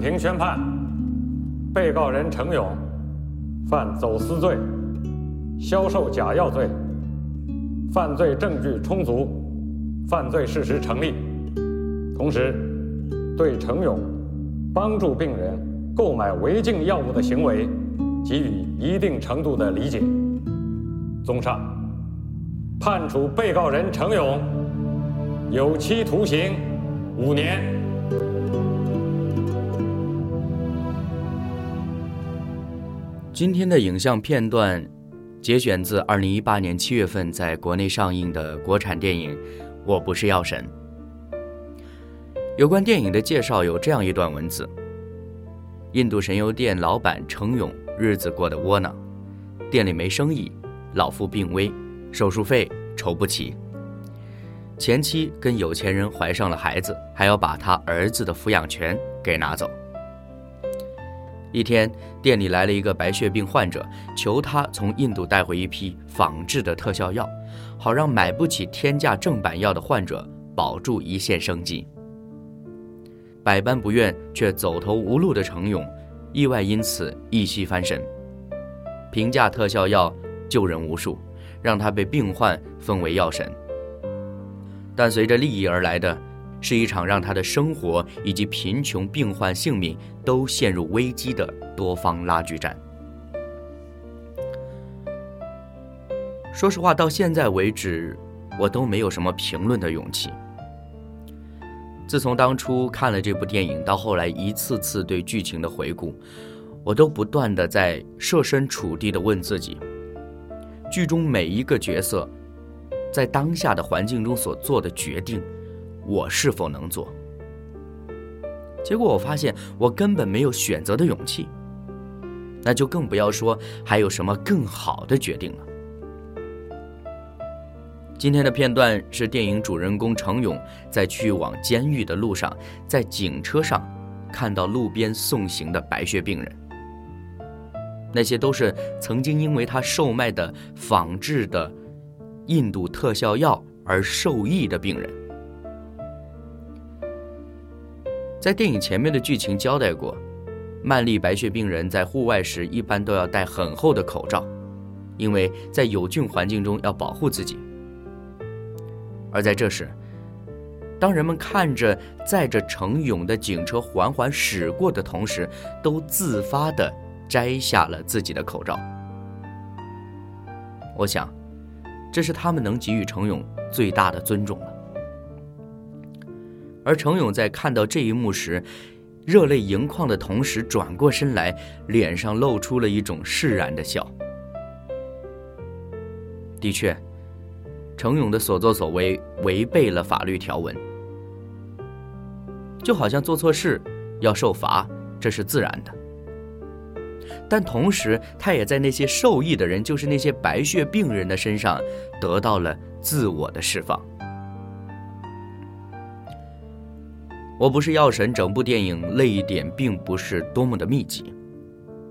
庭宣判，被告人程勇犯走私罪、销售假药罪，犯罪证据充足，犯罪事实成立。同时，对程勇帮助病人购买违禁药物的行为给予一定程度的理解。综上，判处被告人程勇有期徒刑五年。今天的影像片段，节选自二零一八年七月份在国内上映的国产电影《我不是药神》。有关电影的介绍有这样一段文字：印度神油店老板程勇日子过得窝囊，店里没生意，老父病危，手术费筹不齐。前妻跟有钱人怀上了孩子，还要把他儿子的抚养权给拿走。一天，店里来了一个白血病患者，求他从印度带回一批仿制的特效药，好让买不起天价正版药的患者保住一线生机。百般不愿却走投无路的程勇，意外因此一夕翻身，平价特效药救人无数，让他被病患封为药神。但随着利益而来的。是一场让他的生活以及贫穷病患性命都陷入危机的多方拉锯战。说实话，到现在为止，我都没有什么评论的勇气。自从当初看了这部电影，到后来一次次对剧情的回顾，我都不断的在设身处地的问自己：剧中每一个角色，在当下的环境中所做的决定。我是否能做？结果我发现我根本没有选择的勇气，那就更不要说还有什么更好的决定了。今天的片段是电影主人公程勇在去往监狱的路上，在警车上看到路边送行的白血病人，那些都是曾经因为他售卖的仿制的印度特效药而受益的病人。在电影前面的剧情交代过，曼丽白血病人在户外时一般都要戴很厚的口罩，因为在有菌环境中要保护自己。而在这时，当人们看着载着程勇的警车缓缓驶过的同时，都自发地摘下了自己的口罩。我想，这是他们能给予程勇最大的尊重。而程勇在看到这一幕时，热泪盈眶的同时，转过身来，脸上露出了一种释然的笑。的确，程勇的所作所为违背了法律条文，就好像做错事要受罚，这是自然的。但同时，他也在那些受益的人，就是那些白血病人的身上，得到了自我的释放。我不是药神，整部电影泪点并不是多么的密集，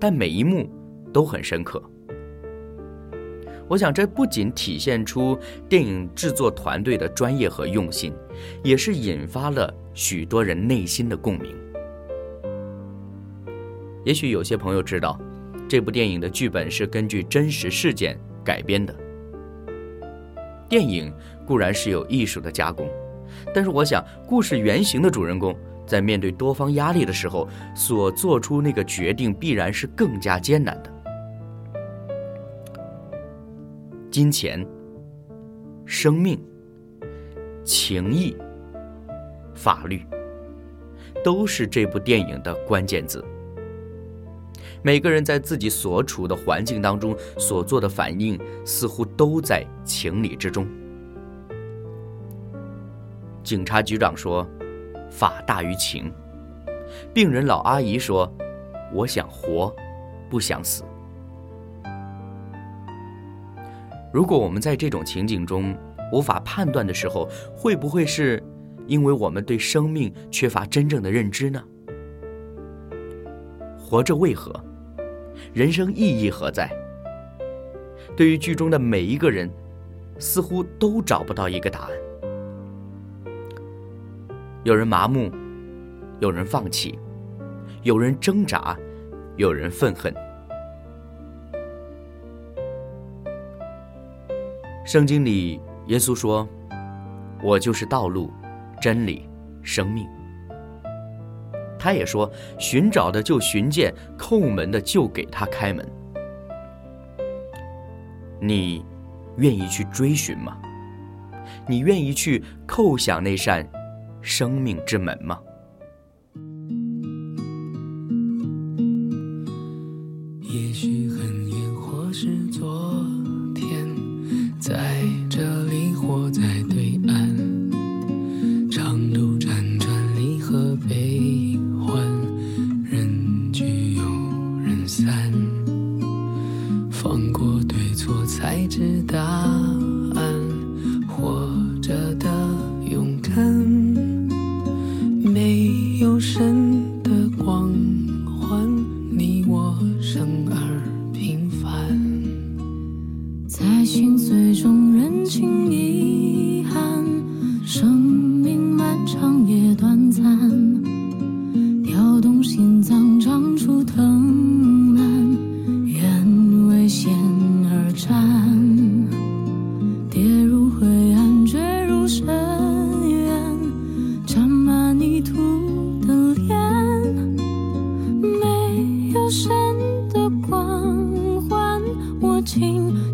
但每一幕都很深刻。我想，这不仅体现出电影制作团队的专业和用心，也是引发了许多人内心的共鸣。也许有些朋友知道，这部电影的剧本是根据真实事件改编的。电影固然是有艺术的加工。但是我想，故事原型的主人公在面对多方压力的时候，所做出那个决定必然是更加艰难的。金钱、生命、情谊、法律，都是这部电影的关键字。每个人在自己所处的环境当中所做的反应，似乎都在情理之中。警察局长说：“法大于情。”病人老阿姨说：“我想活，不想死。”如果我们在这种情景中无法判断的时候，会不会是因为我们对生命缺乏真正的认知呢？活着为何？人生意义何在？对于剧中的每一个人，似乎都找不到一个答案。有人麻木，有人放弃，有人挣扎，有人愤恨。圣经里，耶稣说：“我就是道路、真理、生命。”他也说：“寻找的就寻见，叩门的就给他开门。”你愿意去追寻吗？你愿意去叩响那扇生命之门吗？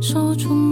手中